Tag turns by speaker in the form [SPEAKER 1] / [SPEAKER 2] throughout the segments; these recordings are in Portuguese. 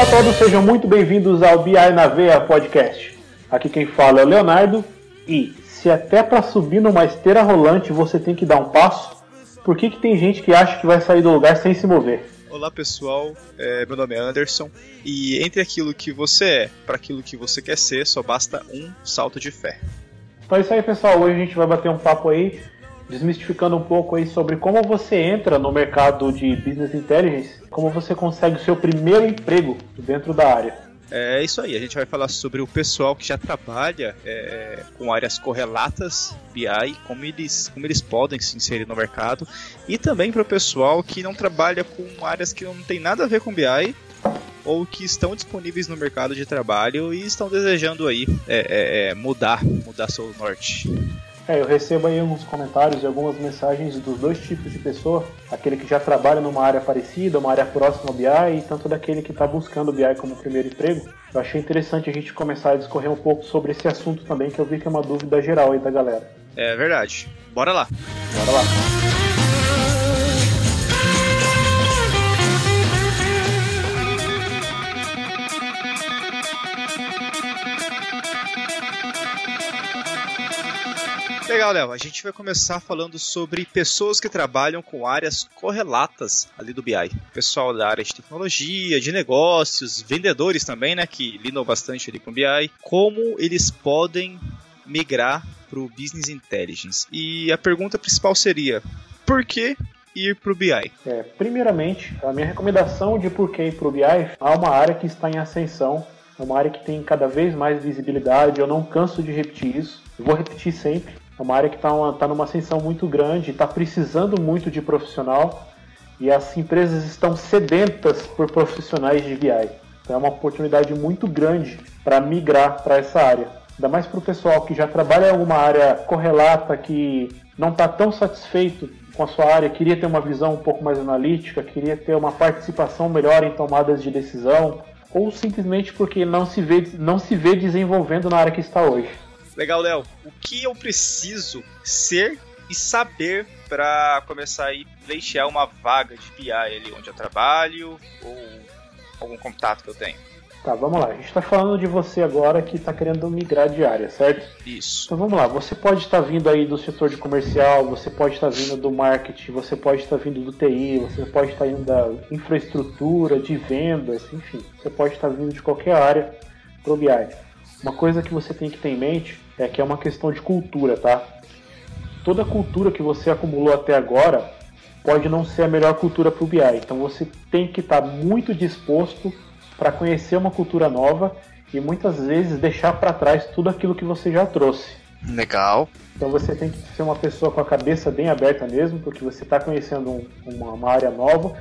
[SPEAKER 1] Olá a todos, sejam muito bem-vindos ao BI na Veia Podcast. Aqui quem fala é o Leonardo e se até para subir numa esteira rolante você tem que dar um passo, por que, que tem gente que acha que vai sair do lugar sem se mover?
[SPEAKER 2] Olá pessoal, é, meu nome é Anderson e entre aquilo que você é para aquilo que você quer ser só basta um salto de fé.
[SPEAKER 1] Então é isso aí pessoal, hoje a gente vai bater um papo aí desmistificando um pouco aí sobre como você entra no mercado de business intelligence, como você consegue o seu primeiro emprego dentro da área.
[SPEAKER 2] É isso aí, a gente vai falar sobre o pessoal que já trabalha é, com áreas correlatas BI, como eles, como eles podem se inserir no mercado, e também para o pessoal que não trabalha com áreas que não tem nada a ver com BI ou que estão disponíveis no mercado de trabalho e estão desejando aí é, é, é mudar, mudar seu norte.
[SPEAKER 1] É, eu recebo aí alguns comentários e algumas mensagens dos dois tipos de pessoa, aquele que já trabalha numa área parecida, uma área próxima ao BI, e tanto daquele que está buscando o BI como primeiro emprego. Eu achei interessante a gente começar a discorrer um pouco sobre esse assunto também, que eu vi que é uma dúvida geral aí da galera.
[SPEAKER 2] É verdade. Bora lá.
[SPEAKER 1] Bora lá.
[SPEAKER 2] Legal, Léo. A gente vai começar falando sobre pessoas que trabalham com áreas correlatas ali do BI. Pessoal da área de tecnologia, de negócios, vendedores também, né, que lidam bastante ali com BI. Como eles podem migrar para o Business Intelligence? E a pergunta principal seria: por que ir para o BI?
[SPEAKER 1] É, primeiramente, a minha recomendação de por que ir para o BI é uma área que está em ascensão, é uma área que tem cada vez mais visibilidade. Eu não canso de repetir isso, vou repetir sempre. É uma área que está tá numa ascensão muito grande, está precisando muito de profissional e as empresas estão sedentas por profissionais de BI. Então é uma oportunidade muito grande para migrar para essa área. Ainda mais para o pessoal que já trabalha em alguma área correlata, que não está tão satisfeito com a sua área, queria ter uma visão um pouco mais analítica, queria ter uma participação melhor em tomadas de decisão, ou simplesmente porque não se vê, não se vê desenvolvendo na área que está hoje.
[SPEAKER 2] Legal, Léo. O que eu preciso ser e saber para começar a pleitear uma vaga de BI ali onde eu trabalho ou algum contato que eu tenho?
[SPEAKER 1] Tá, vamos lá. A gente está falando de você agora que está querendo migrar de área, certo?
[SPEAKER 2] Isso.
[SPEAKER 1] Então vamos lá. Você pode estar tá vindo aí do setor de comercial, você pode estar tá vindo do marketing, você pode estar tá vindo do TI, você pode estar tá indo da infraestrutura, de vendas, enfim. Você pode estar tá vindo de qualquer área para o BI. Uma coisa que você tem que ter em mente é que é uma questão de cultura, tá? Toda a cultura que você acumulou até agora pode não ser a melhor cultura para o BI. Então você tem que estar tá muito disposto para conhecer uma cultura nova e muitas vezes deixar para trás tudo aquilo que você já trouxe.
[SPEAKER 2] Legal.
[SPEAKER 1] Então você tem que ser uma pessoa com a cabeça bem aberta mesmo, porque você está conhecendo um, uma, uma área nova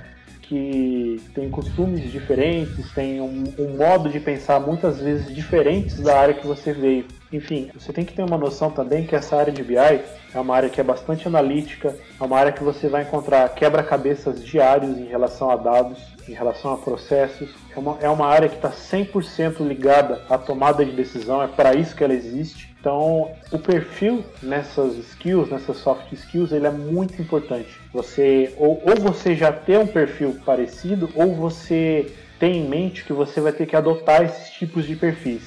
[SPEAKER 1] que tem costumes diferentes, tem um, um, modo de pensar muitas vezes diferentes da área que você veio. Enfim, você tem que ter uma noção também que essa área de BI é uma área que é bastante analítica, é uma área que você vai encontrar quebra-cabeças diários em relação a dados, em relação a processos. É uma, é uma área que está 100% ligada à tomada de decisão, é para isso que ela existe. Então, o perfil nessas skills, nessas soft skills, ele é muito importante. Você ou, ou você já tem um perfil parecido, ou você tem em mente que você vai ter que adotar esses tipos de perfis,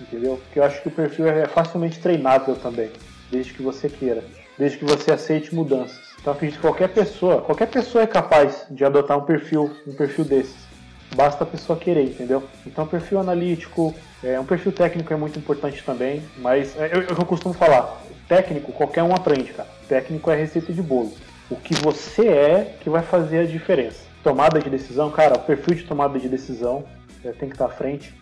[SPEAKER 1] entendeu? Porque eu acho que o perfil é facilmente treinável também, desde que você queira, desde que você aceite mudanças. Então, acredito que qualquer pessoa, qualquer pessoa é capaz de adotar um perfil, um perfil desses. Basta a pessoa querer, entendeu? Então, perfil analítico, é, um perfil técnico é muito importante também, mas é, eu, eu costumo falar, técnico qualquer um aprende, cara. Técnico é receita de bolo. O que você é que vai fazer a diferença. Tomada de decisão, cara, o perfil de tomada de decisão é, tem que estar à frente.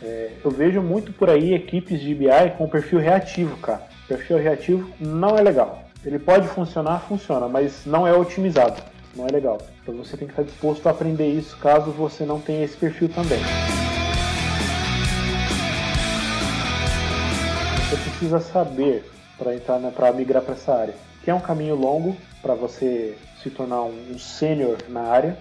[SPEAKER 1] É, eu vejo muito por aí equipes de BI com perfil reativo, cara. Perfil reativo não é legal. Ele pode funcionar, funciona, mas não é otimizado. Não é legal. Então você tem que estar disposto a aprender isso caso você não tenha esse perfil também. você precisa saber para entrar para migrar para essa área. Que é um caminho longo para você se tornar um, um sênior na área.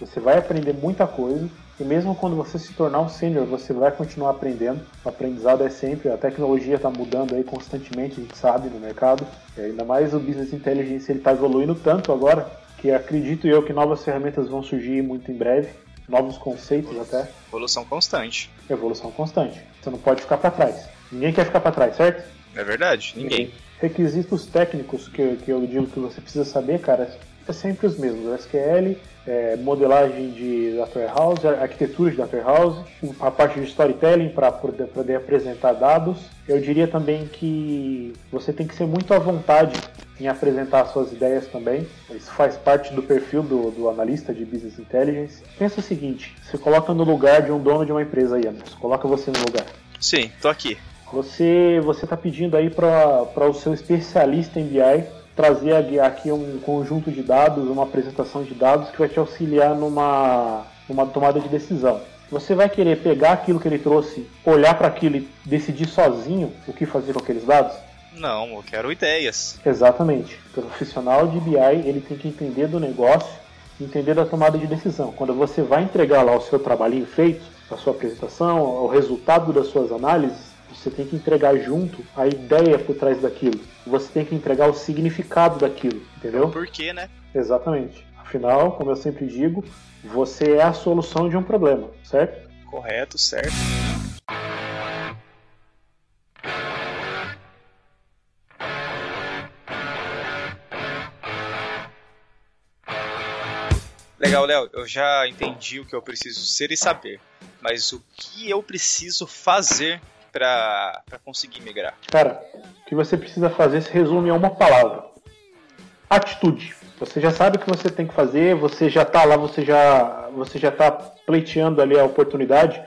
[SPEAKER 1] Você vai aprender muita coisa e mesmo quando você se tornar um sênior, você vai continuar aprendendo. O aprendizado é sempre, a tecnologia está mudando aí constantemente, a gente sabe no mercado. E ainda mais o business intelligence ele está evoluindo tanto agora que acredito eu que novas ferramentas vão surgir muito em breve novos conceitos até.
[SPEAKER 2] Evolução constante.
[SPEAKER 1] Evolução constante. Você não pode ficar para trás. Ninguém quer ficar para trás, certo?
[SPEAKER 2] É verdade, ninguém.
[SPEAKER 1] Requisitos técnicos que, que eu digo que você precisa saber, cara, é sempre os mesmos. SQL, é, modelagem de Data Warehouse, arquitetura de Data Warehouse, a parte de storytelling para poder, poder, apresentar dados. Eu diria também que você tem que ser muito à vontade em apresentar suas ideias também. Isso faz parte do perfil do, do analista de Business Intelligence. Pensa o seguinte, você coloca no lugar de um dono de uma empresa aí, Anderson. Coloca você no lugar.
[SPEAKER 2] Sim, tô aqui.
[SPEAKER 1] Você você está pedindo aí para o seu especialista em BI trazer aqui um conjunto de dados, uma apresentação de dados que vai te auxiliar numa, numa tomada de decisão. Você vai querer pegar aquilo que ele trouxe, olhar para aquilo e decidir sozinho o que fazer com aqueles dados?
[SPEAKER 2] Não, eu quero ideias.
[SPEAKER 1] Exatamente. O profissional de BI ele tem que entender do negócio, entender da tomada de decisão. Quando você vai entregar lá o seu trabalhinho feito, a sua apresentação, o resultado das suas análises, você tem que entregar junto a ideia por trás daquilo. Você tem que entregar o significado daquilo, entendeu?
[SPEAKER 2] Por quê, né?
[SPEAKER 1] Exatamente. Afinal, como eu sempre digo, você é a solução de um problema, certo?
[SPEAKER 2] Correto, certo. Legal, Léo, eu já entendi o que eu preciso ser e saber, mas o que eu preciso fazer para conseguir migrar?
[SPEAKER 1] Cara, o que você precisa fazer se resume a uma palavra: atitude. Você já sabe o que você tem que fazer, você já está lá, você já você já tá pleiteando ali a oportunidade.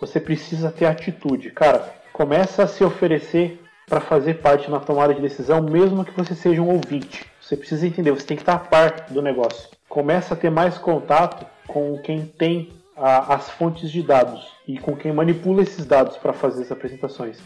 [SPEAKER 1] Você precisa ter atitude, cara. Começa a se oferecer para fazer parte na tomada de decisão, mesmo que você seja um ouvinte. Você precisa entender, você tem que estar a par do negócio. Começa a ter mais contato com quem tem a, as fontes de dados e com quem manipula esses dados para fazer as apresentações.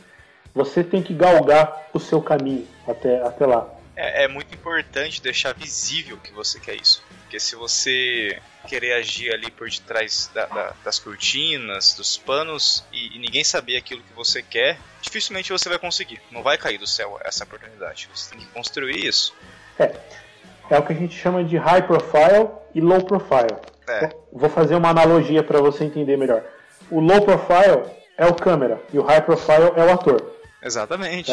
[SPEAKER 1] Você tem que galgar o seu caminho até, até lá.
[SPEAKER 2] É, é, muito importante deixar visível que você quer isso. Porque se você querer agir ali por detrás da, da, das cortinas, dos panos, e, e, ninguém saber aquilo que você quer, dificilmente você vai conseguir. Não vai cair do céu essa oportunidade. Você tem que construir isso.
[SPEAKER 1] É. É o que a gente chama de high profile e low profile. É. Vou fazer uma analogia para você entender melhor. O low profile é o câmera e o high profile é o ator.
[SPEAKER 2] Exatamente.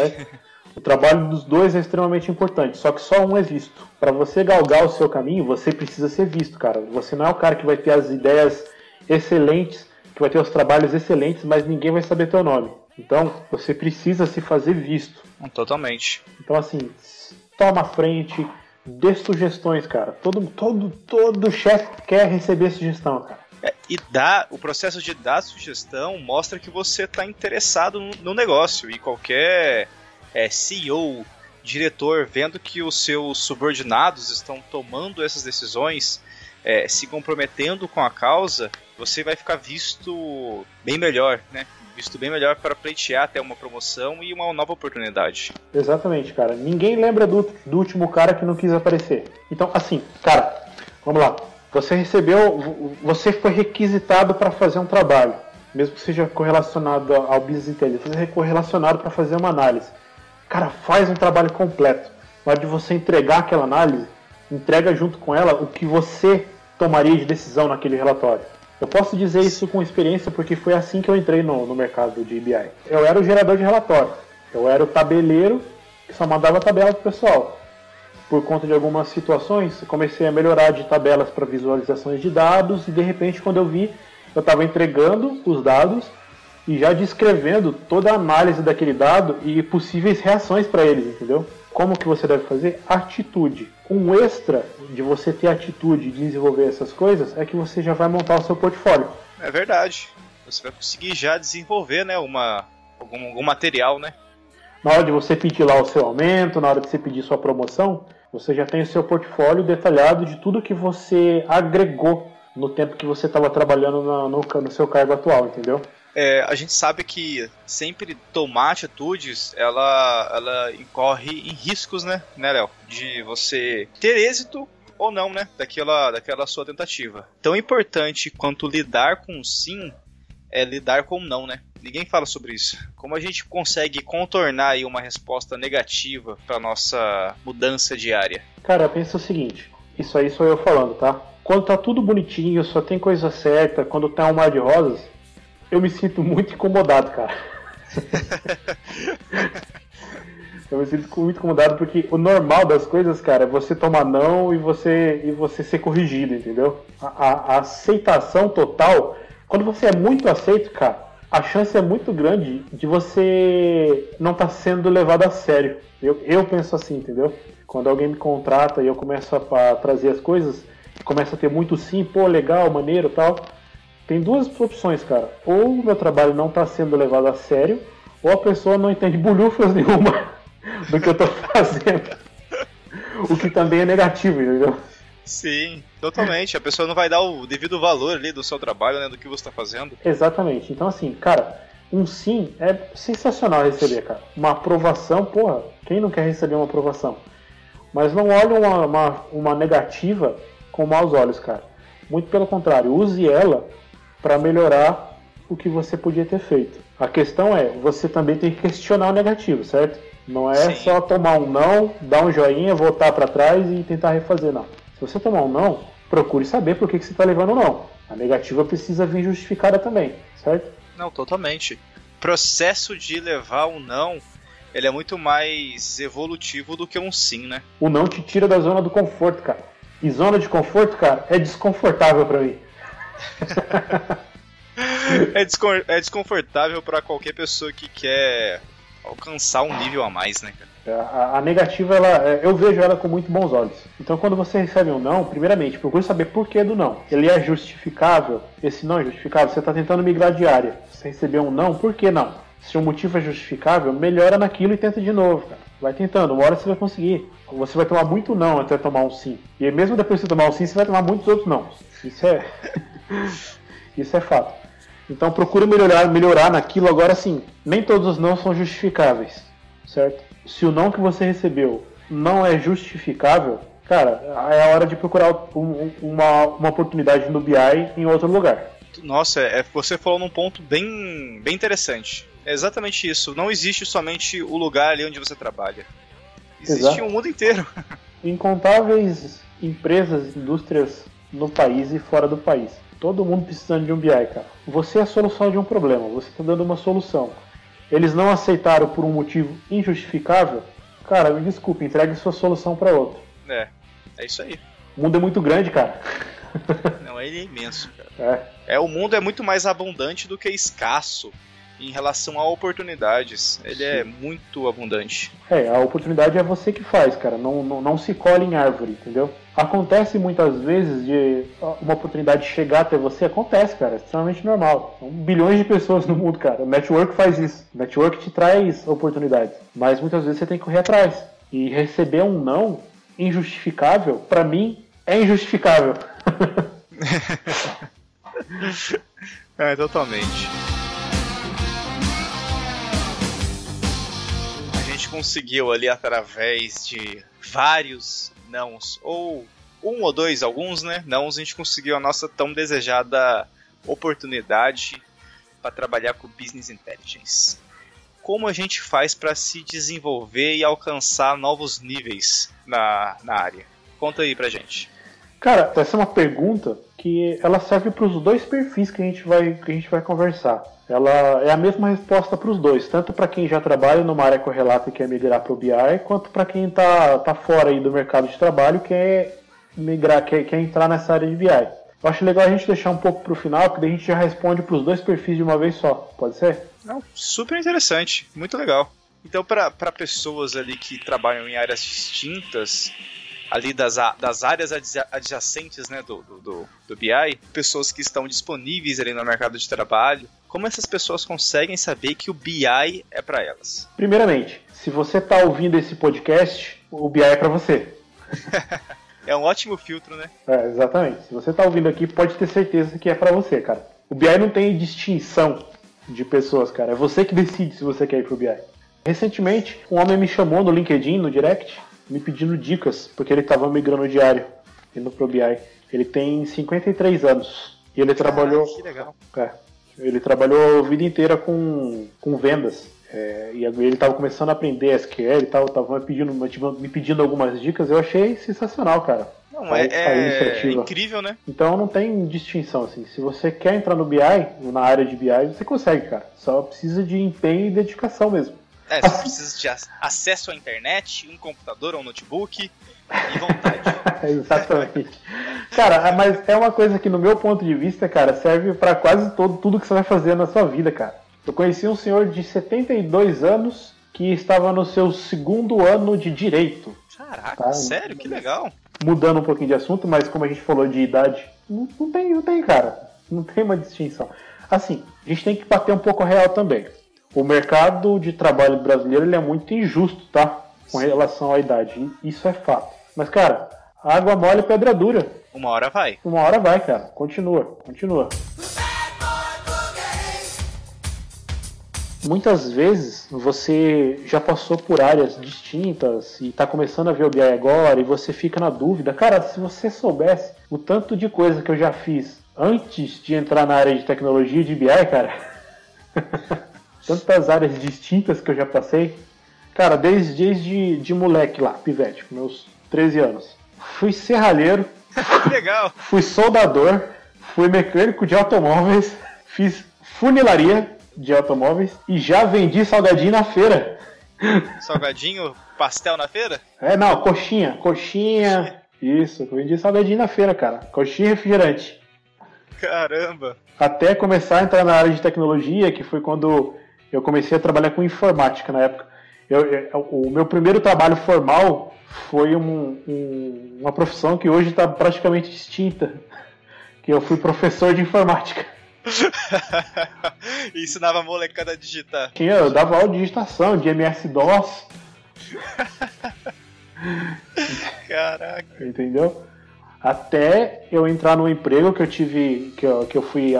[SPEAKER 1] O trabalho dos dois é extremamente importante, só que só um é visto. Para você galgar o seu caminho, você precisa ser visto, cara. Você não é o cara que vai ter as ideias excelentes, que vai ter os trabalhos excelentes, mas ninguém vai saber teu nome. Então, você precisa se fazer visto.
[SPEAKER 2] Totalmente.
[SPEAKER 1] Então, assim, toma a frente, dê sugestões, cara. Todo, todo, todo chefe quer receber sugestão, cara.
[SPEAKER 2] É, e dá, o processo de dar sugestão mostra que você está interessado no, no, negócio. E qualquer é, CEO, diretor, vendo que os seus subordinados estão tomando essas decisões, é, se comprometendo com a causa, você vai ficar visto bem melhor, né? Visto bem melhor para pleitear até uma promoção e uma nova oportunidade.
[SPEAKER 1] Exatamente, cara. Ninguém lembra do, do último cara que não quis aparecer. Então, assim, cara, vamos lá. Você recebeu, você foi requisitado para fazer um trabalho, mesmo que seja correlacionado ao business intelligence, você é correlacionado para fazer uma análise. Cara, faz um trabalho completo. Na hora de você entregar aquela análise, entrega junto com ela o que você tomaria de decisão naquele relatório. Eu posso dizer isso com experiência porque foi assim que eu entrei no, no mercado de BI. Eu era o gerador de relatório. Eu era o tabeleiro que só mandava tabela para o pessoal. Por conta de algumas situações, comecei a melhorar de tabelas para visualizações de dados e de repente, quando eu vi, eu estava entregando os dados e já descrevendo toda a análise daquele dado e possíveis reações para eles, entendeu? Como que você deve fazer? Atitude. Um extra de você ter atitude de desenvolver essas coisas é que você já vai montar o seu portfólio.
[SPEAKER 2] É verdade. Você vai conseguir já desenvolver, né, uma algum, algum material, né?
[SPEAKER 1] Na hora de você pedir lá o seu aumento, na hora de você pedir sua promoção, você já tem o seu portfólio detalhado de tudo que você agregou no tempo que você estava trabalhando no, no, no seu cargo atual, entendeu?
[SPEAKER 2] É, a gente sabe que sempre tomar atitudes, ela, ela incorre em riscos, né, né, Léo? De você ter êxito ou não, né, daquela, daquela sua tentativa. Tão importante quanto lidar com sim é lidar com não, né? Ninguém fala sobre isso. Como a gente consegue contornar aí uma resposta negativa para nossa mudança diária?
[SPEAKER 1] Cara, pensa o seguinte, isso aí sou eu falando, tá? quando tá tudo bonitinho, só tem coisa certa, quando tá um mar de rosas, eu me sinto muito incomodado, cara. eu me sinto muito incomodado porque o normal das coisas, cara, é você tomar não e você, e você ser corrigido, entendeu? A, a, a aceitação total, quando você é muito aceito, cara, a chance é muito grande de você não estar tá sendo levado a sério. Eu, eu penso assim, entendeu? Quando alguém me contrata e eu começo a, a trazer as coisas, começa a ter muito sim, pô, legal, maneiro tal. Tem duas opções, cara. Ou o meu trabalho não está sendo levado a sério, ou a pessoa não entende bolhufas nenhuma do que eu estou fazendo. o que também é negativo, entendeu?
[SPEAKER 2] Sim, totalmente. A pessoa não vai dar o devido valor ali do seu trabalho, né, do que você está fazendo.
[SPEAKER 1] Exatamente. Então, assim, cara, um sim é sensacional receber, cara. Uma aprovação, porra, quem não quer receber uma aprovação? Mas não olhe uma, uma, uma negativa com maus olhos, cara. Muito pelo contrário, use ela para melhorar o que você podia ter feito. A questão é, você também tem que questionar o negativo, certo? Não é Sim. só tomar um não, dar um joinha, voltar para trás e tentar refazer, não. Se você tomar um não, procure saber por que, que você está levando não. A negativa precisa vir justificada também, certo?
[SPEAKER 2] Não, totalmente. Processo de levar um não, ele é muito mais evolutivo do que um sim, né?
[SPEAKER 1] O não te tira da zona do conforto, cara. E zona de conforto, cara, é desconfortável para mim.
[SPEAKER 2] É, é desconfortável para qualquer pessoa que quer alcançar um nível a mais, né, cara?
[SPEAKER 1] É, a, a, negativa, ela, é, eu vejo ela com muito bons olhos. Então, quando você recebe um não, primeiramente, procure saber por que do não. Ele é justificável? Esse não é justificável? Você está tentando migrar de área. Você recebeu um não, por que não? Se o motivo é justificável, melhora naquilo e tenta de novo, cara. Vai tentando, uma hora você vai conseguir. Você vai tomar muito não até tomar um sim. E mesmo depois de você tomar um sim, você vai tomar muitos outros não. Isso é. Isso é fato. Então procure melhorar, melhorar naquilo. Agora sim, nem todos os não são justificáveis, certo? Se o não que você recebeu não é justificável, cara, é a hora de procurar um, uma, uma oportunidade no BI em outro lugar.
[SPEAKER 2] Nossa, é, você falou num ponto bem, bem interessante. É exatamente isso. Não existe somente o lugar ali onde você trabalha. Existe Exato. um mundo inteiro.
[SPEAKER 1] Incontáveis empresas, indústrias no país e fora do país. Todo mundo precisando de um BI, cara. Você é a solução de um problema, você está dando uma solução. Eles não aceitaram por um motivo injustificável, cara, me desculpe, entregue sua solução para outro.
[SPEAKER 2] É, é isso aí.
[SPEAKER 1] O mundo é muito grande, cara.
[SPEAKER 2] Não, ele é imenso, cara. É. é. O mundo é muito mais abundante do que escasso em relação a oportunidades. Ele é Sim. é muito abundante.
[SPEAKER 1] É, a oportunidade é você que faz, cara. Não, não, não se colhe em árvore, entendeu? Acontece muitas vezes de uma oportunidade chegar até você, acontece, cara, é extremamente normal. São bilhões de pessoas no mundo, cara. O network faz isso. O network te traz oportunidades. Mas muitas vezes você tem que correr atrás. E receber um não injustificável, para mim, é injustificável.
[SPEAKER 2] é, totalmente. Gente conseguiu ali através de vários nãos, ou um ou dois, alguns, né? Não, a gente conseguiu a nossa tão desejada oportunidade para trabalhar com Business Intelligence. Como a gente faz para se desenvolver e alcançar novos níveis na, na área? Conta aí pra gente.
[SPEAKER 1] Cara, essa é uma pergunta que ela serve para os dois perfis que a gente vai, que a gente vai conversar. Ela é a mesma resposta para os dois, tanto para quem já trabalha numa área correlata e quer migrar para o BI, quanto para quem está tá fora aí do mercado de trabalho e quer migrar, quer, quer entrar nessa área de BI. Eu acho legal a gente deixar um pouco para o final, porque daí a gente já responde para os dois perfis de uma vez só. Pode ser?
[SPEAKER 2] Não, super interessante, muito legal. Então, para pessoas ali que trabalham em áreas distintas, ali das, das áreas adjacentes né, do, do, do BI, pessoas que estão disponíveis ali no mercado de trabalho, como essas pessoas conseguem saber que o BI é para elas?
[SPEAKER 1] Primeiramente, se você está ouvindo esse podcast, o BI é para você.
[SPEAKER 2] é um ótimo filtro, né?
[SPEAKER 1] É, exatamente. Se você está ouvindo aqui, pode ter certeza que é para você, cara. O BI não tem distinção de pessoas, cara. É você que decide se você quer ir pro BI. Recentemente, um homem me chamou no LinkedIn, no direct, me pedindo dicas, porque ele estava migrando diário indo pro BI. Ele tem 53 anos e ele trabalhou.
[SPEAKER 2] Que legal.
[SPEAKER 1] É, ele trabalhou a vida inteira com, com vendas. É, e ele estava começando a aprender SQL e tal, estava me pedindo, me pedindo algumas dicas. Eu achei sensacional, cara.
[SPEAKER 2] Não, Não, é, é, é incrível, né?
[SPEAKER 1] Então não tem distinção, assim. Se você quer entrar no BI, na área de BI, você consegue, cara. Só precisa de empenho e dedicação mesmo.
[SPEAKER 2] É, você precisa de acesso à internet, um computador ou um notebook e vontade.
[SPEAKER 1] Exatamente. Cara, mas é uma coisa que no meu ponto de vista, cara, serve para quase todo tudo que você vai fazer na sua vida, cara. Eu conheci um senhor de 72 anos que estava no seu segundo ano de direito.
[SPEAKER 2] Caraca, tá? sério? Que legal.
[SPEAKER 1] Mudando um pouquinho de assunto, mas como a gente falou de idade, não, não tem, não tem, cara. Não tem uma distinção. Assim, a gente tem que bater um pouco real também. O mercado de trabalho brasileiro ele é muito injusto, tá? Com relação à idade. Isso é fato. Mas, cara, água mole pedra dura.
[SPEAKER 2] Uma hora vai.
[SPEAKER 1] Uma hora vai, cara. Continua, continua. Muitas vezes você já passou por áreas distintas e está começando a ver o BI agora e você fica na dúvida. Cara, se você soubesse o tanto de coisa que eu já fiz antes de entrar na área de tecnologia de BI, cara. Tantas áreas distintas que eu já passei. Cara, desde, desde de moleque lá, pivete, com meus 13 anos. Fui serralheiro.
[SPEAKER 2] Legal.
[SPEAKER 1] Fui soldador. Fui mecânico de automóveis. Fiz funilaria de automóveis e já vendi salgadinho na feira.
[SPEAKER 2] Salgadinho, pastel na feira?
[SPEAKER 1] É, não, coxinha, coxinha. Isso, vendi salgadinho na feira, cara. Coxinha e refrigerante.
[SPEAKER 2] Caramba!
[SPEAKER 1] Até começar a entrar na área de tecnologia, que foi quando eu comecei a trabalhar com informática na época. Eu, eu, o meu primeiro trabalho formal foi um, um, uma profissão que hoje está praticamente extinta, que eu fui professor de informática.
[SPEAKER 2] e ensinava a molecada a digitar.
[SPEAKER 1] Tinha, eu dava aula de digitação, de MS-DOS.
[SPEAKER 2] Caraca.
[SPEAKER 1] Entendeu? Até eu entrar no emprego que eu tive, que eu, que eu fui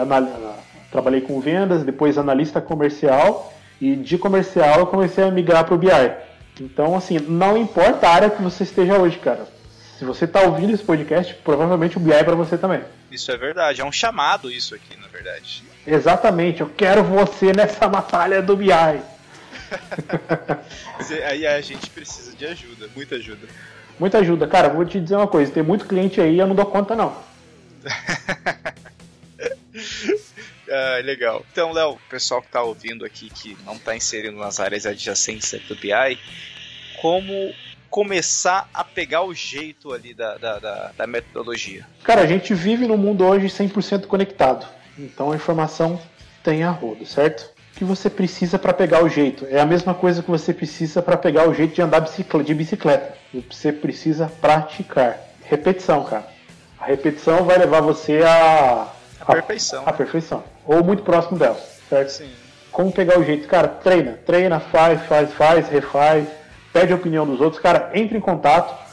[SPEAKER 1] trabalhei com vendas, depois analista comercial e de comercial eu comecei a migrar para o BI. Então, assim, não importa a área que você esteja hoje, cara. Se você está ouvindo esse podcast, provavelmente o BI é para você também.
[SPEAKER 2] Isso é verdade, é um chamado isso aqui, na verdade.
[SPEAKER 1] Exatamente, eu quero você nessa batalha do BI.
[SPEAKER 2] aí a gente precisa de ajuda, muita ajuda.
[SPEAKER 1] Muita ajuda. Cara, vou te dizer uma coisa, tem muito cliente aí, eu não dou conta não.
[SPEAKER 2] ah, legal. Então, Léo, o pessoal que está ouvindo aqui que não está inserindo nas áreas adjacentes do BI, como começar a pegar o jeito ali da, da, da, da metodologia?
[SPEAKER 1] Cara, a gente vive num mundo hoje 100% conectado. Então a informação tem a rodo, certo? O que você precisa para pegar o jeito? É a mesma coisa que você precisa para pegar o jeito de andar de bicicleta. Você precisa praticar. Repetição, cara. A repetição vai levar você a.
[SPEAKER 2] A perfeição.
[SPEAKER 1] A, a perfeição. Ou muito próximo dela, certo? Sim. Como pegar o jeito? Cara, treina. Treina, faz, faz, faz, refaz pede a opinião dos outros, cara, entre em contato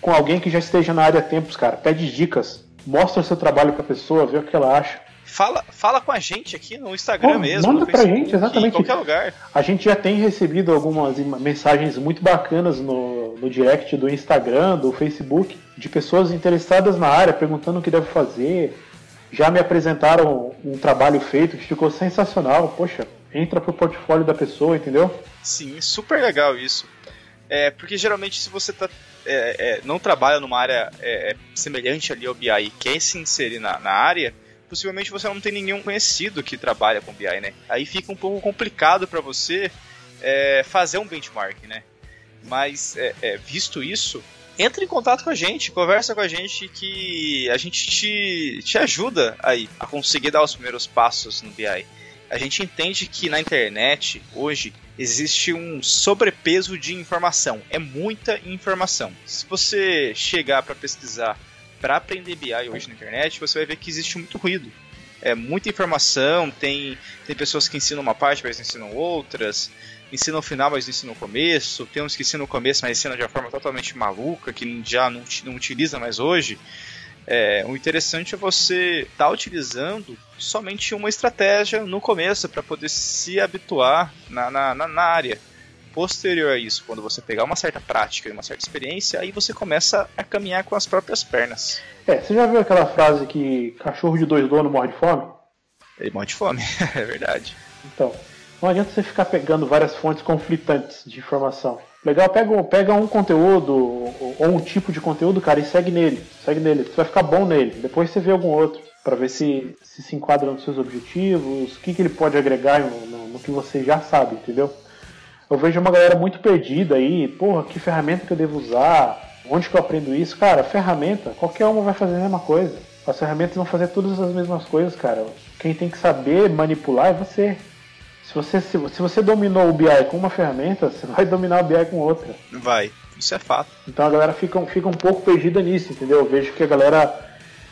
[SPEAKER 1] com alguém que já esteja na área há tempos, cara, pede dicas, mostra o seu trabalho pra pessoa, vê o que ela acha.
[SPEAKER 2] Fala, fala com a gente aqui no Instagram Pô, mesmo.
[SPEAKER 1] Manda pra gente, exatamente. Em
[SPEAKER 2] qualquer lugar.
[SPEAKER 1] A gente já tem recebido algumas mensagens muito bacanas no, no direct do Instagram, do Facebook, de pessoas interessadas na área, perguntando o que deve fazer. Já me apresentaram um trabalho feito que ficou sensacional. Poxa, entra pro portfólio da pessoa, entendeu?
[SPEAKER 2] Sim, super legal isso. É, porque geralmente se você tá, é, é, não trabalha numa área é, é, semelhante ali ao BI e quer se inserir na, na, área, possivelmente você não tem nenhum conhecido que trabalha com BI, né? Aí fica um pouco complicado para você é, fazer um benchmark, né? Mas visto isso, entre em contato com a gente, conversa com a gente que a gente te, te ajuda aí a conseguir dar os primeiros passos no BI. A gente entende que na internet hoje existe um sobrepeso de informação. É muita informação. Se você chegar para pesquisar para aprender BI hoje na internet, você vai ver que existe muito ruído. É muita informação, tem, tem pessoas que ensinam uma parte, mas ensinam outras, ensinam o final, mas não ensinam o começo, tem uns que ensinam o começo, mas ensinam de uma forma totalmente maluca, que já não, não utiliza mais hoje. É, o interessante é você estar tá utilizando somente uma estratégia no começo para poder se habituar na, na, na, na área. Posterior a isso, quando você pegar uma certa prática e uma certa experiência, aí você começa a caminhar com as próprias pernas.
[SPEAKER 1] É, você já viu aquela frase que cachorro de dois donos morre de fome?
[SPEAKER 2] Ele morre de fome, é verdade.
[SPEAKER 1] Então, Não adianta você ficar pegando várias fontes conflitantes de informação. Legal, pega, pega um conteúdo ou um tipo de conteúdo, cara, e segue nele. Segue nele. Você vai ficar bom nele. Depois você vê algum outro para ver se, se, se enquadra nos seus objetivos, o que, que ele pode agregar no, no, no, que você já sabe, entendeu? Eu vejo uma galera muito perdida aí, porra, que ferramenta que eu devo usar? Onde que eu aprendo isso? Cara, ferramenta, qualquer uma vai fazer a mesma coisa. As ferramentas vão fazer todas as mesmas coisas, cara. Quem tem que saber manipular é você. Se você, se, se você dominou o BI com uma ferramenta, você vai dominar o BI com outra.
[SPEAKER 2] Vai, isso é fato.
[SPEAKER 1] Então a galera fica, fica um pouco perdida nisso, entendeu? Eu vejo que a galera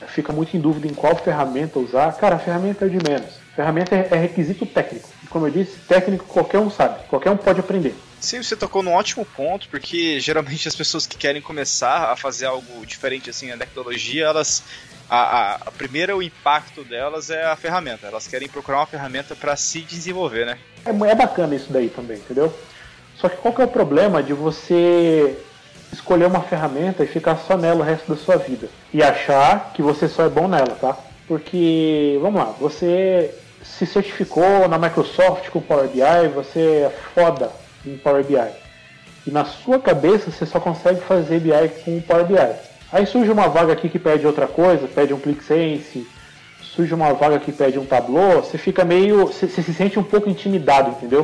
[SPEAKER 1] fica muito em dúvida em qual ferramenta usar. Cara, a ferramenta é de menos. A ferramenta é, é requisito técnico. Como eu disse, técnico qualquer um sabe, qualquer um pode aprender.
[SPEAKER 2] Sim, você tocou num ótimo ponto, porque geralmente as pessoas que querem começar a fazer algo diferente assim na tecnologia, elas a, a, a primeira o impacto delas é a ferramenta. Elas querem procurar uma ferramenta para se desenvolver, né?
[SPEAKER 1] É, é bacana isso daí também, entendeu? Só que qual que é o problema de você escolher uma ferramenta e ficar só nela o resto da sua vida e achar que você só é bom nela, tá? Porque, vamos lá, você se certificou na Microsoft com Power BI, você é foda em Power BI. E na sua cabeça você só consegue fazer BI com Power BI. Aí surge uma vaga aqui que pede outra coisa, pede um ClickSense, surge uma vaga que pede um Tableau, você fica meio. Você, você se sente um pouco intimidado, entendeu?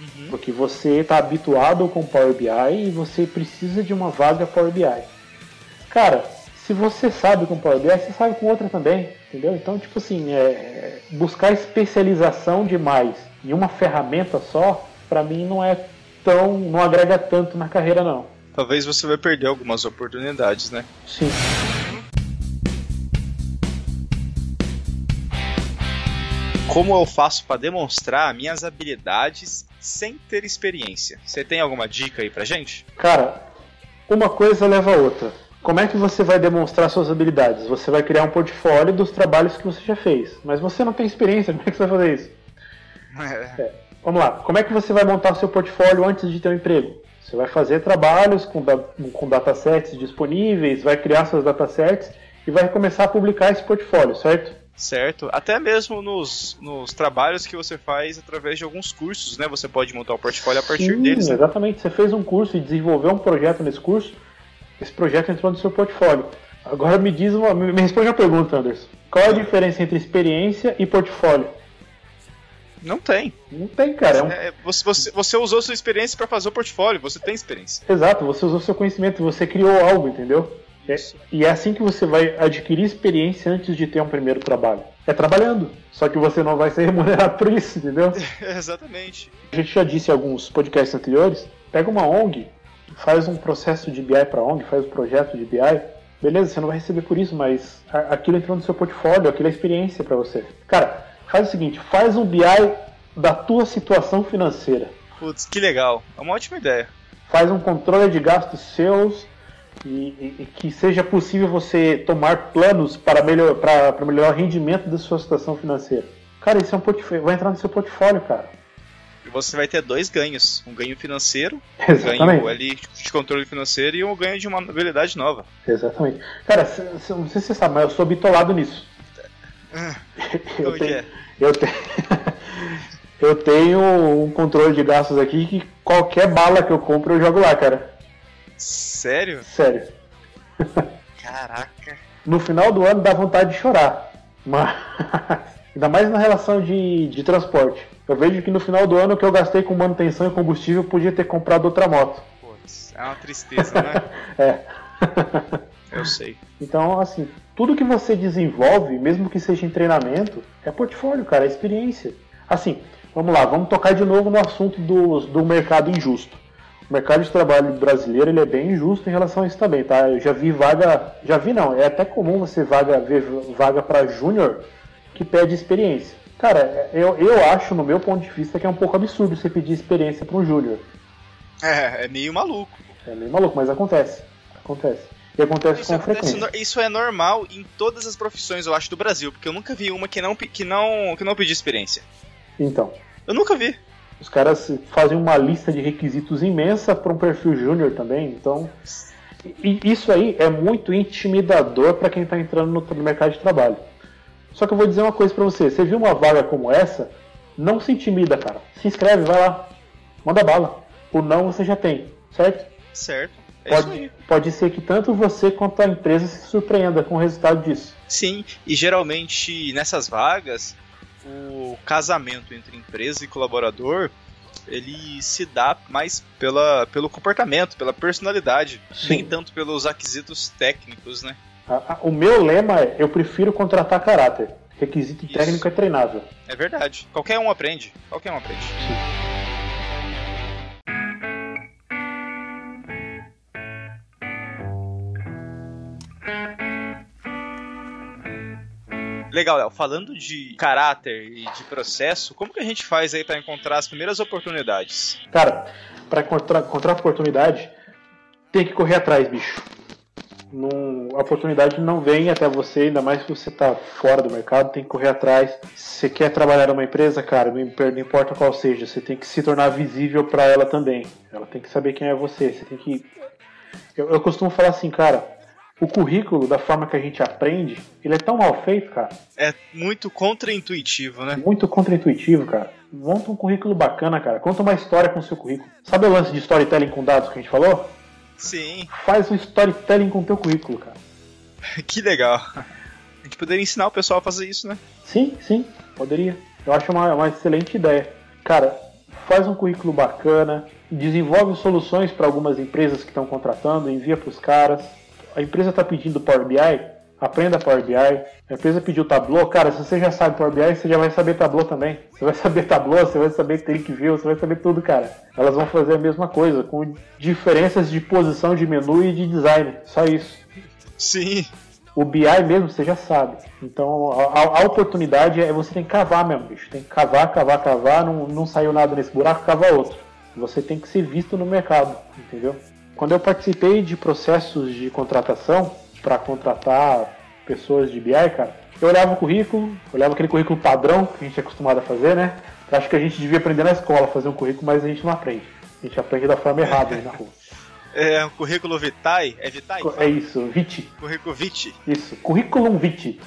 [SPEAKER 1] Uhum. Porque você está habituado com Power BI e você precisa de uma vaga Power BI. Cara, se você sabe com Power BI, você sabe com outra também, entendeu? Então, tipo assim, é, buscar especialização demais em uma ferramenta só, para mim não é tão, não agrega tanto na carreira não
[SPEAKER 2] talvez você vai perder algumas oportunidades, né?
[SPEAKER 1] Sim.
[SPEAKER 2] Como eu faço para demonstrar minhas habilidades sem ter experiência? Você tem alguma dica aí pra gente?
[SPEAKER 1] Cara, uma coisa leva a outra. Como é que você vai demonstrar suas habilidades? Você vai criar um portfólio dos trabalhos que você já fez, mas você não tem experiência, como é que você vai fazer isso? É. É. Vamos lá, como é que você vai montar o seu portfólio antes de ter um emprego? Você vai fazer trabalhos com, com datasets disponíveis, vai criar seus datasets e vai começar a publicar esse portfólio, certo?
[SPEAKER 2] Certo. Até mesmo nos, nos trabalhos que você faz através de alguns cursos, né? Você pode montar o portfólio a partir
[SPEAKER 1] Sim,
[SPEAKER 2] deles.
[SPEAKER 1] Né? Exatamente. Você fez um curso e desenvolveu um projeto nesse curso, esse projeto entrou no seu portfólio. Agora me diz uma, me responde uma pergunta, Anderson. Qual é a diferença entre experiência e portfólio?
[SPEAKER 2] Não tem.
[SPEAKER 1] Não tem, cara. É um...
[SPEAKER 2] é, você, você, você, usou sua experiência para fazer o portfólio, você tem experiência.
[SPEAKER 1] Exato, você usou seu conhecimento, você criou algo, entendeu? É, e é assim que você vai adquirir experiência antes de ter um primeiro trabalho. É trabalhando. Só que você não vai ser remunerado por isso, entendeu?
[SPEAKER 2] Exatamente.
[SPEAKER 1] A gente já disse em alguns podcasts anteriores: pega uma ONG, faz um processo de BI para ONG, faz um projeto de BI. Beleza, você não vai receber por isso, mas aquilo entrou no seu portfólio, aquilo é experiência para você. Cara, Faz o seguinte, faz um BI da tua situação financeira.
[SPEAKER 2] Putz, que legal. É uma ótima ideia.
[SPEAKER 1] Faz um controle de gastos seus e, e, e que seja possível você tomar planos para, melhor, para, para melhorar o rendimento da sua situação financeira. Cara, isso é um portfólio, vai entrar no seu portfólio, cara.
[SPEAKER 2] E você vai ter dois ganhos: um ganho financeiro,
[SPEAKER 1] Exatamente.
[SPEAKER 2] um ganho ali de controle financeiro e um ganho de uma habilidade nova.
[SPEAKER 1] Exatamente. Cara, não sei se você sabe, mas eu sou bitolado nisso.
[SPEAKER 2] Ah, eu, é tenho, é?
[SPEAKER 1] eu, tenho, eu tenho um controle de gastos aqui que qualquer bala que eu compro eu jogo lá, cara.
[SPEAKER 2] Sério?
[SPEAKER 1] Sério.
[SPEAKER 2] Caraca.
[SPEAKER 1] No final do ano dá vontade de chorar. Mas ainda mais na relação de, de transporte. Eu vejo que no final do ano o que eu gastei com manutenção e combustível podia ter comprado outra moto.
[SPEAKER 2] Putz, é uma tristeza, né?
[SPEAKER 1] é.
[SPEAKER 2] Eu sei.
[SPEAKER 1] Então, assim, tudo que você desenvolve, mesmo que seja em treinamento, é portfólio, cara, é experiência. Assim, vamos lá, vamos tocar de novo no assunto do, do mercado injusto. O mercado de trabalho brasileiro ele é bem injusto em relação a isso também, tá? Eu já vi vaga, já vi não, é até comum você vaga, ver vaga para júnior que pede experiência. Cara, eu, eu acho, no meu ponto de vista, que é um pouco absurdo você pedir experiência para um júnior.
[SPEAKER 2] É, é meio maluco.
[SPEAKER 1] É meio maluco, mas acontece. Acontece. E acontece
[SPEAKER 2] isso
[SPEAKER 1] com frequência.
[SPEAKER 2] Isso é normal em todas as profissões, eu acho, do Brasil, porque eu nunca vi uma que não, que não, que não pediu experiência.
[SPEAKER 1] Então.
[SPEAKER 2] Eu nunca vi.
[SPEAKER 1] Os caras fazem uma lista de requisitos imensa para um perfil júnior também, então. E isso aí é muito intimidador para quem está entrando no mercado de trabalho. Só que eu vou dizer uma coisa para você: você viu uma vaga como essa, Não se intimida, cara. Se inscreve, vai lá. Manda bala. O não você já tem, certo?
[SPEAKER 2] Certo. É
[SPEAKER 1] pode, pode ser que tanto você quanto a empresa se surpreenda com o resultado disso.
[SPEAKER 2] Sim, e geralmente nessas vagas, o casamento entre empresa e colaborador ele se dá mais pela, pelo comportamento, pela personalidade, Sim. nem tanto pelos aquisitos técnicos, né?
[SPEAKER 1] O meu lema é: eu prefiro contratar caráter. Requisito Isso. técnico é treinável.
[SPEAKER 2] É verdade. Qualquer um aprende. Qualquer um aprende. Sim. Legal, Léo. Falando de caráter e de processo, como que a gente faz aí para encontrar as primeiras oportunidades?
[SPEAKER 1] Cara, para encontrar, encontrar oportunidade, tem que correr atrás, bicho. Não, a oportunidade não vem até você, ainda mais se você está fora do mercado, tem que correr atrás. Se você quer trabalhar numa empresa, cara, não importa qual seja, você tem que se tornar visível para ela também. Ela tem que saber quem é você. Você tem que. Eu, eu costumo falar assim, cara, o currículo, da forma que a gente aprende, ele é tão mal feito, cara.
[SPEAKER 2] É muito contraintuitivo, né?
[SPEAKER 1] Muito contraintuitivo, cara. Monta um currículo bacana, cara. Conta uma história com o seu currículo. Sabe o lance de storytelling com dados que a gente falou?
[SPEAKER 2] Sim.
[SPEAKER 1] Faz um storytelling com o teu currículo, cara.
[SPEAKER 2] que legal. A gente poderia ensinar o pessoal a fazer isso, né?
[SPEAKER 1] Sim, sim, poderia. Eu acho uma, uma excelente ideia. Cara, faz um currículo bacana, desenvolve soluções para algumas empresas que estão contratando, envia para os caras a empresa está pedindo Power BI, aprenda Power BI. A empresa pediu Tableau, cara, se você já sabe Power BI, você já vai saber Tableau também. Você vai saber Tableau, você vai saber ClickView, você vai saber tudo, cara. Elas vão fazer a mesma coisa, com diferenças de posição de menu e de design, só isso.
[SPEAKER 2] Sim.
[SPEAKER 1] O BI mesmo você já sabe. Então a, a oportunidade é você tem que cavar mesmo, bicho. Tem que cavar, cavar, cavar, não, não saiu nada nesse buraco, cava outro. Você tem que ser visto no mercado, entendeu? Quando eu participei de processos de contratação para contratar pessoas de BI, cara, eu olhava o currículo, olhava aquele currículo padrão que a gente é acostumado a fazer, né? Eu acho que a gente devia aprender na escola a fazer um currículo, mas a gente não aprende. A gente aprende da forma errada aí na rua.
[SPEAKER 2] É, o currículo Vitae? É Vitae?
[SPEAKER 1] É isso, Viti.
[SPEAKER 2] Currículo Viti.
[SPEAKER 1] Isso, currículo Viti.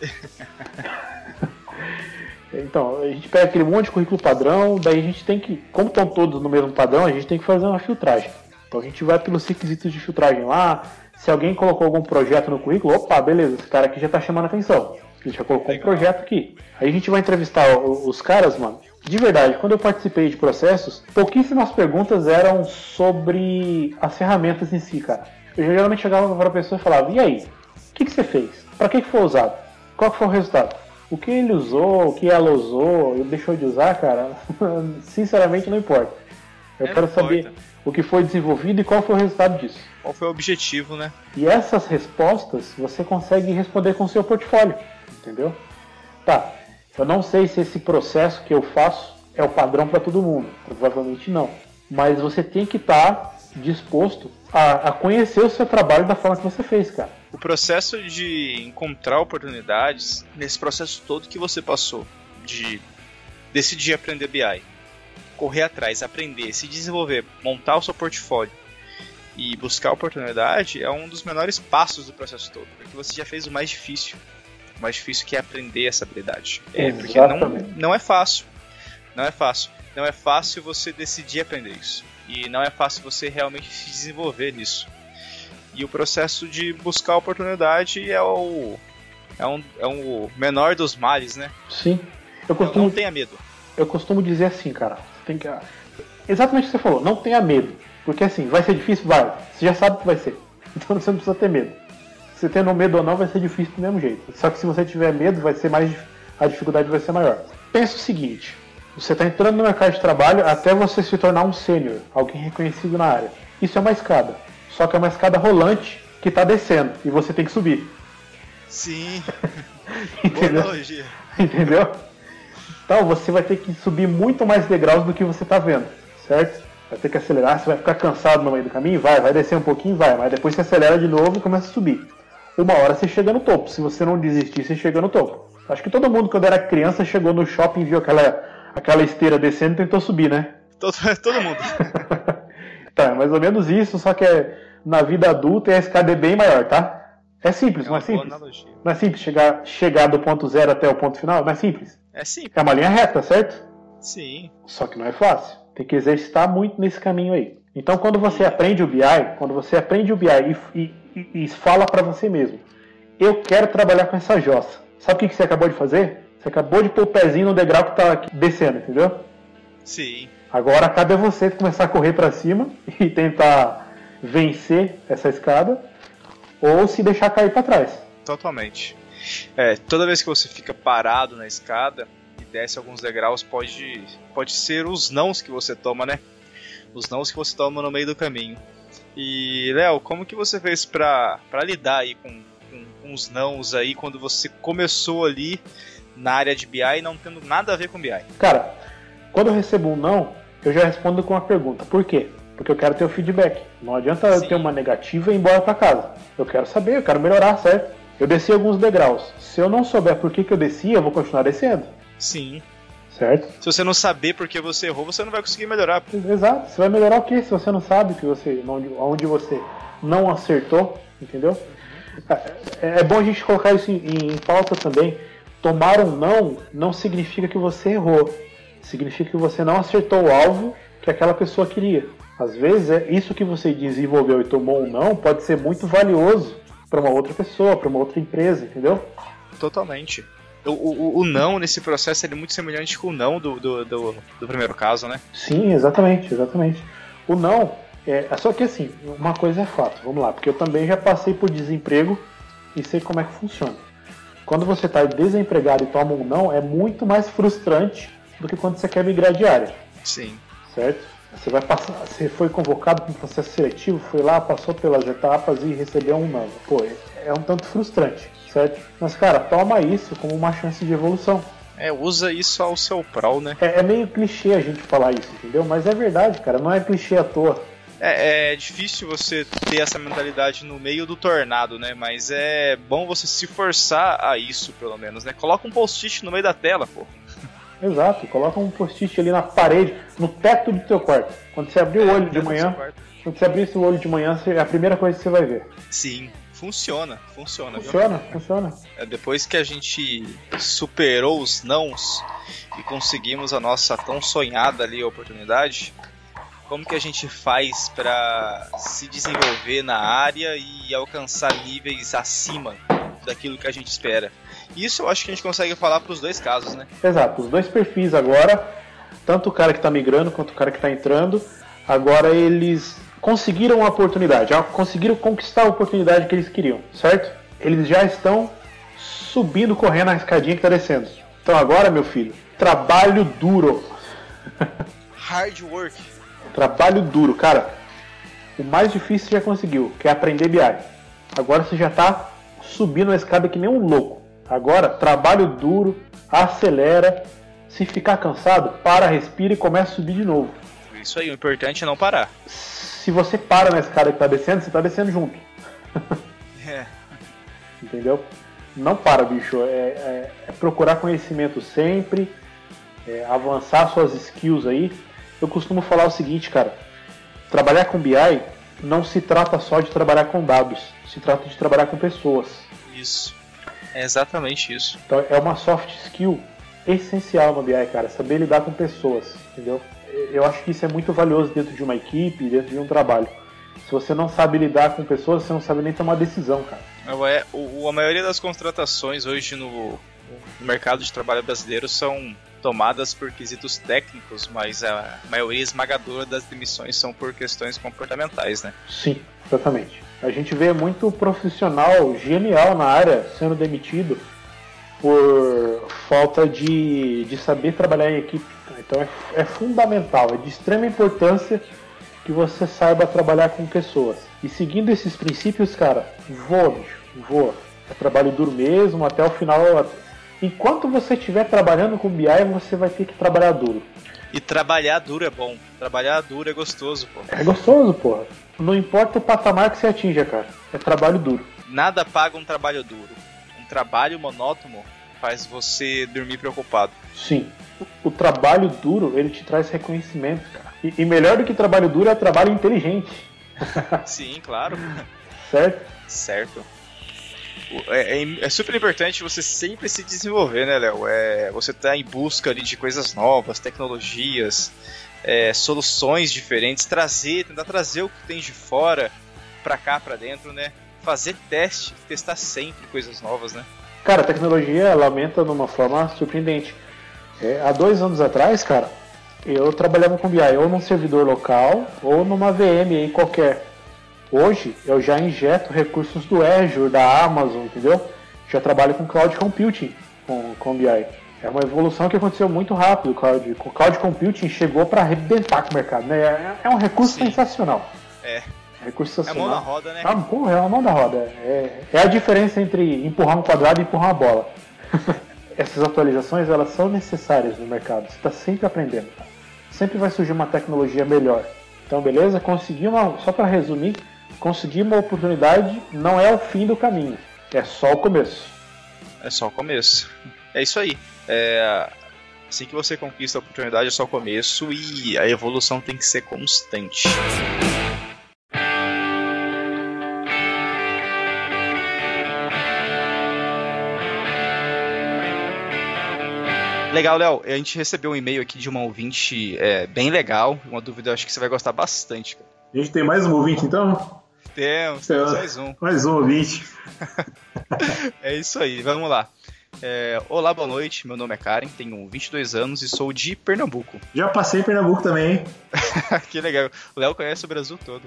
[SPEAKER 1] então, a gente pega aquele monte de currículo padrão, daí a gente tem que, como estão todos no mesmo padrão, a gente tem que fazer uma filtragem. Então a gente vai pelos requisitos de filtragem lá. Se alguém colocou algum projeto no currículo, opa, beleza, esse cara aqui já tá chamando atenção. Ele já colocou Legal. um projeto aqui. Aí a gente vai entrevistar os caras, mano. De verdade, quando eu participei de processos, pouquíssimas perguntas eram sobre as ferramentas em si, cara. Eu geralmente chegava para a pessoa e falava: e aí? O que, que você fez? Para que, que foi usado? Qual foi o resultado? O que ele usou, o que ela usou, ele deixou de usar, cara, sinceramente não importa. Eu é quero saber o que foi desenvolvido e qual foi o resultado disso.
[SPEAKER 2] Qual foi o objetivo, né?
[SPEAKER 1] E essas respostas você consegue responder com o seu portfólio, entendeu? Tá, eu não sei se esse processo que eu faço é o padrão para todo mundo, provavelmente não. Mas você tem que estar tá disposto a, a conhecer o seu trabalho da forma que você fez, cara.
[SPEAKER 2] O processo de encontrar oportunidades, nesse processo todo que você passou, de decidir aprender BI, correr atrás, aprender, se desenvolver, montar o seu portfólio e buscar oportunidade é um dos menores passos do processo todo, porque você já fez o mais difícil. O mais difícil que é aprender essa habilidade. É, porque não, não é fácil. Não é fácil. Não é fácil você decidir aprender isso. E não é fácil você realmente se desenvolver nisso. E o processo de buscar oportunidade é o. É um, é um menor dos males, né?
[SPEAKER 1] Sim.
[SPEAKER 2] Eu costumo, então não tenha medo.
[SPEAKER 1] Eu costumo dizer assim, cara tem que. Exatamente o que você falou, não tenha medo. Porque assim, vai ser difícil? Vai. Você já sabe que vai ser. Então você não precisa ter medo. Se tendo medo ou não, vai ser difícil do mesmo jeito. Só que se você tiver medo, vai ser mais. a dificuldade vai ser maior. Pensa o seguinte: você está entrando no mercado de trabalho até você se tornar um sênior, alguém reconhecido na área. Isso é uma escada. Só que é uma escada rolante que está descendo e você tem que subir.
[SPEAKER 2] Sim.
[SPEAKER 1] Entendeu? Entendeu? Então você vai ter que subir muito mais degraus do que você está vendo, certo? Vai ter que acelerar, você vai ficar cansado no meio do caminho, vai, vai descer um pouquinho, vai, mas depois você acelera de novo e começa a subir. Uma hora você chega no topo, se você não desistir, você chega no topo. Acho que todo mundo, quando era criança, chegou no shopping e viu aquela, aquela esteira descendo e tentou subir, né?
[SPEAKER 2] Todo, todo mundo.
[SPEAKER 1] tá, é mais ou menos isso, só que é, na vida adulta a escada é bem maior, tá? É simples, é não é simples? Não é simples chegar, chegar do ponto zero até o ponto final? Não é simples?
[SPEAKER 2] É simples.
[SPEAKER 1] É uma linha reta, certo?
[SPEAKER 2] Sim.
[SPEAKER 1] Só que não é fácil. Tem que exercitar muito nesse caminho aí. Então, quando você aprende o BI, quando você aprende o BI e, e, e fala para você mesmo, eu quero trabalhar com essa jossa. Sabe o que, que você acabou de fazer? Você acabou de pôr o pezinho no degrau que tá descendo, entendeu?
[SPEAKER 2] Sim.
[SPEAKER 1] Agora cabe a você começar a correr para cima e tentar vencer essa escada ou se deixar cair para trás.
[SPEAKER 2] Totalmente. É, toda vez que você fica parado na escada e desce alguns degraus, pode, pode ser os nãos que você toma, né? Os nãos que você toma no meio do caminho. E, Léo, como que você fez pra, pra lidar aí com, com, com os nãos aí quando você começou ali na área de BI não tendo nada a ver com BI?
[SPEAKER 1] Cara, quando eu recebo um não, eu já respondo com uma pergunta. Por quê? Porque eu quero ter o feedback. Não adianta Sim. eu ter uma negativa e ir embora para casa. Eu quero saber, eu quero melhorar, certo? Eu desci alguns degraus. Se eu não souber por que, que eu desci, eu vou continuar descendo.
[SPEAKER 2] Sim.
[SPEAKER 1] Certo?
[SPEAKER 2] Se você não saber por que você errou, você não vai conseguir melhorar.
[SPEAKER 1] Exato. Você vai melhorar o quê se você não sabe que você, onde, onde você não acertou, entendeu? É, é bom a gente colocar isso em, em pauta também. Tomar um não não significa que você errou. Significa que você não acertou o alvo que aquela pessoa queria. Às vezes, é isso que você desenvolveu e tomou um não pode ser muito valioso para uma outra pessoa, para uma outra empresa, entendeu?
[SPEAKER 2] Totalmente. O, o, o, não nesse processo é muito semelhante com o não do, do, do, do primeiro caso, né?
[SPEAKER 1] Sim, exatamente, exatamente. O não, é, é, só que assim, uma coisa é fato, vamos lá, porque eu também já passei por desemprego e sei como é que funciona. Quando você está desempregado e toma um não, é muito mais frustrante do que quando você quer migrar de área.
[SPEAKER 2] Sim.
[SPEAKER 1] Certo? Você vai passar, você foi convocado para um processo seletivo, foi lá, passou pelas etapas e recebeu um não. Pô, é um tanto frustrante, certo? Mas cara, toma isso como uma chance de evolução.
[SPEAKER 2] É, usa isso ao seu prol, né?
[SPEAKER 1] É, é meio clichê a gente falar isso, entendeu? Mas é verdade, cara, não é clichê à toa.
[SPEAKER 2] É, é, difícil você ter essa mentalidade no meio do tornado, né? Mas é bom você se forçar a isso, pelo menos, né? Coloca um post-it no meio da tela, pô.
[SPEAKER 1] Exato, coloca um post-it ali na parede, no teto do teu quarto. Quando você abrir o olho de manhã, quando você abrir esse olho de manhã, é a primeira coisa que você vai ver.
[SPEAKER 2] Sim, funciona, funciona.
[SPEAKER 1] Funciona, viu? funciona.
[SPEAKER 2] É, depois que a gente superou os nãos e conseguimos a nossa tão sonhada ali oportunidade, como que a gente faz para se desenvolver na área e alcançar níveis acima daquilo que a gente espera? Isso eu acho que a gente consegue falar para os dois casos, né?
[SPEAKER 1] Exato, os dois perfis agora, tanto o cara que está migrando quanto o cara que está entrando, agora eles conseguiram a oportunidade, conseguiram conquistar a oportunidade que eles queriam, certo? Eles já estão subindo, correndo a escadinha que está descendo. Então agora, meu filho, trabalho duro.
[SPEAKER 2] Hard work.
[SPEAKER 1] Trabalho duro, cara. O mais difícil você já conseguiu, que é aprender BI. Agora você já está subindo a escada que nem um louco. Agora, trabalho duro, acelera. Se ficar cansado, para, respira e começa a subir de novo.
[SPEAKER 2] Isso aí, o importante é não parar.
[SPEAKER 1] Se você para na escada que está descendo, você está descendo junto.
[SPEAKER 2] É.
[SPEAKER 1] Entendeu? Não para, bicho. É, é, é procurar conhecimento sempre, é avançar suas skills aí. Eu costumo falar o seguinte, cara. Trabalhar com BI não se trata só de trabalhar com dados, se trata de trabalhar com pessoas.
[SPEAKER 2] Isso. É exatamente isso.
[SPEAKER 1] Então é uma soft skill essencial no BI, cara, saber lidar com pessoas, entendeu? Eu acho que isso é muito valioso dentro de uma equipe, dentro de um trabalho. Se você não sabe lidar com pessoas, você não sabe nem tomar decisão, cara.
[SPEAKER 2] É, o, a maioria das contratações hoje no, no mercado de trabalho brasileiro são tomadas por quesitos técnicos, mas a maioria esmagadora das demissões são por questões comportamentais, né?
[SPEAKER 1] Sim, exatamente. A gente vê muito profissional genial na área sendo demitido por falta de, de saber trabalhar em equipe. Então é, é fundamental, é de extrema importância que você saiba trabalhar com pessoas. E seguindo esses princípios, cara, voa, bicho, voa. É trabalho duro mesmo, até o final. Enquanto você estiver trabalhando com BI, você vai ter que trabalhar duro.
[SPEAKER 2] E trabalhar duro é bom. Trabalhar duro é gostoso, pô.
[SPEAKER 1] É gostoso, porra. Não importa o patamar que você atinja, cara. É trabalho duro.
[SPEAKER 2] Nada paga um trabalho duro. Um trabalho monótono faz você dormir preocupado.
[SPEAKER 1] Sim. O, o trabalho duro, ele te traz reconhecimento, cara. E, e melhor do que trabalho duro é trabalho inteligente.
[SPEAKER 2] Sim, claro.
[SPEAKER 1] Certo?
[SPEAKER 2] Certo. É, é, é, super importante você sempre se desenvolver, né, Léo? É, você tá em busca ali de coisas novas, tecnologias, é, soluções diferentes, trazer, tentar trazer o que tem de fora para cá, para dentro, né? Fazer teste, testar sempre coisas novas, né?
[SPEAKER 1] Cara, a tecnologia ela aumenta de uma forma surpreendente. É, há dois anos atrás, cara, eu trabalhava com BI ou num servidor local ou numa VM aí qualquer. Hoje eu já injeto recursos do Azure, da Amazon, entendeu? Já trabalho com cloud computing com, com BI. É uma evolução que aconteceu muito rápido. O cloud, o cloud computing chegou para arrebentar com o mercado. Né? É, é um recurso Sim. sensacional.
[SPEAKER 2] É.
[SPEAKER 1] Recurso sensacional.
[SPEAKER 2] É a mão da roda, né?
[SPEAKER 1] Ah, porra, é a mão da roda. É, é a diferença entre empurrar um quadrado e empurrar uma bola. Essas atualizações elas são necessárias no mercado. Você está sempre aprendendo. Sempre vai surgir uma tecnologia melhor. Então, beleza? Consegui uma. Só para resumir, conseguir uma oportunidade não é o fim do caminho. É só o começo.
[SPEAKER 2] É só o começo. É isso aí. É, assim que você conquista a oportunidade é só o começo e a evolução tem que ser constante. Legal, Léo. A gente recebeu um e-mail aqui de uma ouvinte é, bem legal. Uma dúvida, acho que você vai gostar bastante.
[SPEAKER 1] A gente tem mais um ouvinte, então?
[SPEAKER 2] Temos, temos mais um.
[SPEAKER 1] Mais um ouvinte.
[SPEAKER 2] é isso aí, vamos lá. É, olá, boa noite. Meu nome é Karen, tenho 22 anos e sou de Pernambuco.
[SPEAKER 1] Já passei em Pernambuco também, hein?
[SPEAKER 2] que legal. O Léo conhece o Brasil todo.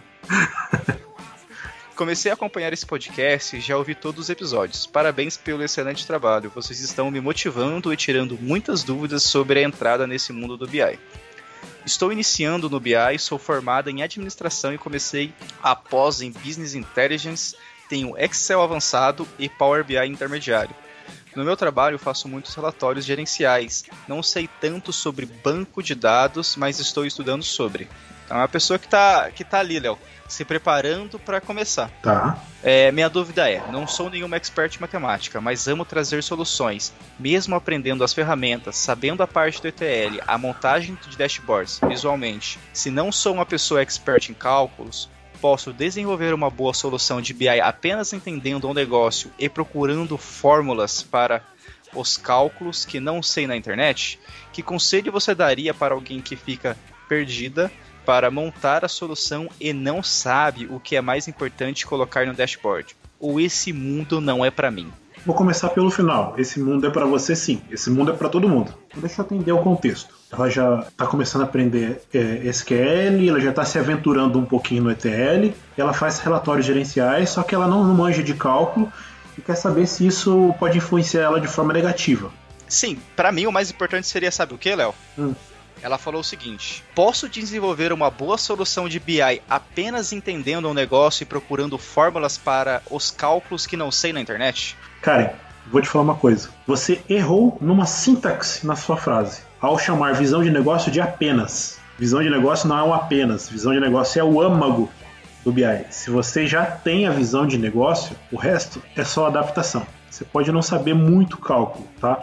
[SPEAKER 2] Comecei a acompanhar esse podcast e já ouvi todos os episódios. Parabéns pelo excelente trabalho. Vocês estão me motivando e tirando muitas dúvidas sobre a entrada nesse mundo do BI. Estou iniciando no BI, sou formada em administração e comecei após em Business Intelligence, tenho Excel avançado e Power BI intermediário. No meu trabalho faço muitos relatórios gerenciais. Não sei tanto sobre banco de dados, mas estou estudando sobre. Então é uma pessoa que está que tá ali, Léo, se preparando para começar.
[SPEAKER 1] Tá.
[SPEAKER 2] É, minha dúvida é: não sou nenhuma expert em matemática, mas amo trazer soluções. Mesmo aprendendo as ferramentas, sabendo a parte do ETL, a montagem de dashboards visualmente. Se não sou uma pessoa expert em cálculos, posso desenvolver uma boa solução de BI apenas entendendo o negócio e procurando fórmulas para os cálculos que não sei na internet? Que conselho você daria para alguém que fica perdida para montar a solução e não sabe o que é mais importante colocar no dashboard. Ou esse mundo não é para mim.
[SPEAKER 1] Vou começar pelo final. Esse mundo é para você sim. Esse mundo é para todo mundo. Deixa eu atender o contexto. Ela já está começando a aprender é, SQL, ela já está se aventurando um pouquinho no ETL, ela faz relatórios gerenciais, só que ela não manja de cálculo e quer saber se isso pode influenciar ela de forma negativa.
[SPEAKER 2] Sim, para mim o mais importante seria, sabe o que, Léo? Hum. Ela falou o seguinte: Posso desenvolver uma boa solução de BI apenas entendendo o negócio e procurando fórmulas para os cálculos que não sei na internet?
[SPEAKER 1] Karen, vou te falar uma coisa. Você errou numa sintaxe na sua frase ao chamar visão de negócio de apenas. Visão de negócio não é um apenas, visão de negócio é o âmago do BI. Se você já tem a visão de negócio, o resto é só adaptação. Você pode não saber muito cálculo, tá?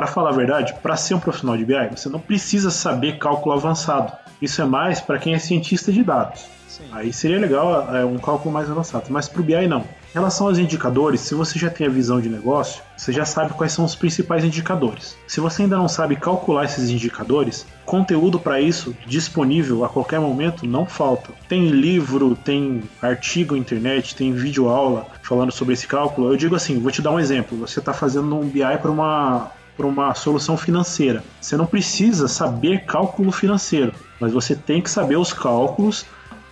[SPEAKER 1] Para falar a verdade, para ser um profissional de BI, você não precisa saber cálculo avançado. Isso é mais para quem é cientista de dados. Sim. Aí seria legal é, um cálculo mais avançado, mas para o BI não. Em relação aos indicadores, se você já tem a visão de negócio, você já sabe quais são os principais indicadores. Se você ainda não sabe calcular esses indicadores, conteúdo para isso disponível a qualquer momento não falta. Tem livro, tem artigo na internet, tem vídeo aula falando sobre esse cálculo. Eu digo assim, vou te dar um exemplo. Você está fazendo um BI para uma para uma solução financeira. Você não precisa saber cálculo financeiro, mas você tem que saber os cálculos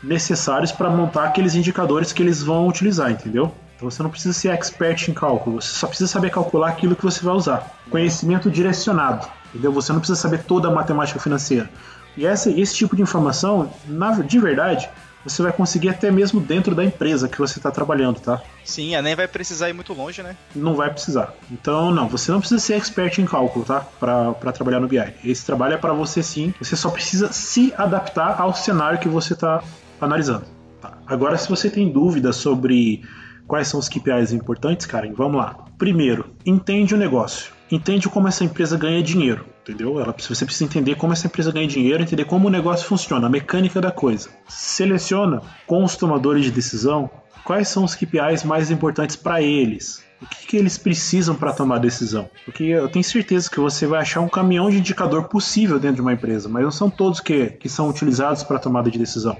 [SPEAKER 1] necessários para montar aqueles indicadores que eles vão utilizar, entendeu? Então você não precisa ser expert em cálculo, você só precisa saber calcular aquilo que você vai usar. Conhecimento direcionado, entendeu? Você não precisa saber toda a matemática financeira. E essa, esse tipo de informação, na, de verdade, você vai conseguir até mesmo dentro da empresa que você está trabalhando, tá?
[SPEAKER 2] Sim, a nem vai precisar ir muito longe, né?
[SPEAKER 1] Não vai precisar. Então, não, você não precisa ser expert em cálculo, tá? Para trabalhar no BI. Esse trabalho é para você sim. Você só precisa se adaptar ao cenário que você está analisando. Tá. Agora, se você tem dúvidas sobre quais são os KPIs importantes, Karen, vamos lá. Primeiro, entende o negócio. Entende como essa empresa ganha dinheiro. Entendeu? Ela, você precisa entender como essa empresa ganha dinheiro, entender como o negócio funciona, a mecânica da coisa. Seleciona com os tomadores de decisão quais são os KPIs mais importantes para eles. O que, que eles precisam para tomar decisão? Porque eu tenho certeza que você vai achar um caminhão de indicador possível dentro de uma empresa, mas não são todos que, que são utilizados para tomada de decisão.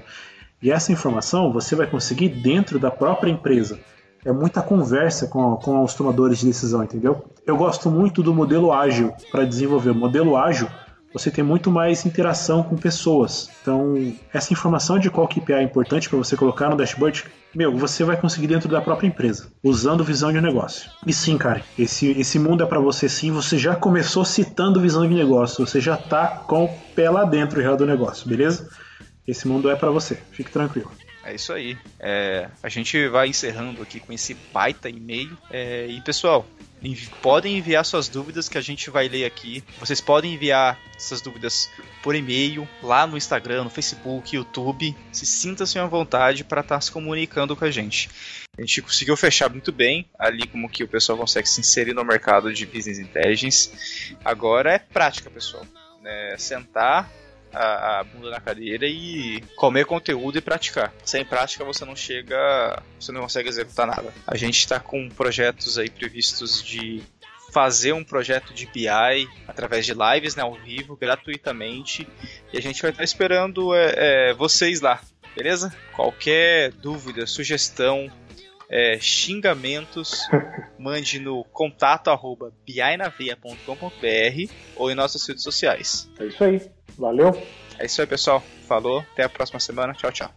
[SPEAKER 1] E essa informação você vai conseguir dentro da própria empresa é muita conversa com, com os tomadores de decisão, entendeu? Eu gosto muito do modelo ágil para desenvolver. O modelo ágil, você tem muito mais interação com pessoas. Então, essa informação de qual KPI é importante para você colocar no dashboard, meu, você vai conseguir dentro da própria empresa, usando visão de negócio. E sim, cara, esse, esse mundo é para você sim. Você já começou citando visão de negócio, você já tá com o pé lá dentro já do negócio, beleza? Esse mundo é para você, fique tranquilo.
[SPEAKER 2] É isso aí. É, a gente vai encerrando aqui com esse baita e-mail. É, e pessoal, envi podem enviar suas dúvidas que a gente vai ler aqui. Vocês podem enviar essas dúvidas por e-mail, lá no Instagram, no Facebook, YouTube. Se sinta-se à vontade para estar tá se comunicando com a gente. A gente conseguiu fechar muito bem ali como que o pessoal consegue se inserir no mercado de business intelligence. Agora é prática, pessoal. É sentar, a, a, bunda na cadeira e comer conteúdo e praticar. Sem prática você não chega, você não consegue executar nada. A gente está com projetos aí previstos de fazer um projeto de BI através de lives né, ao vivo, gratuitamente. E a gente vai estar esperando é, é, vocês lá, beleza? Qualquer dúvida, sugestão, é, xingamentos, mande no contato arroba ou em nossas redes sociais.
[SPEAKER 3] É isso aí. Valeu.
[SPEAKER 2] É isso aí, pessoal. Falou. Até a próxima semana. Tchau, tchau.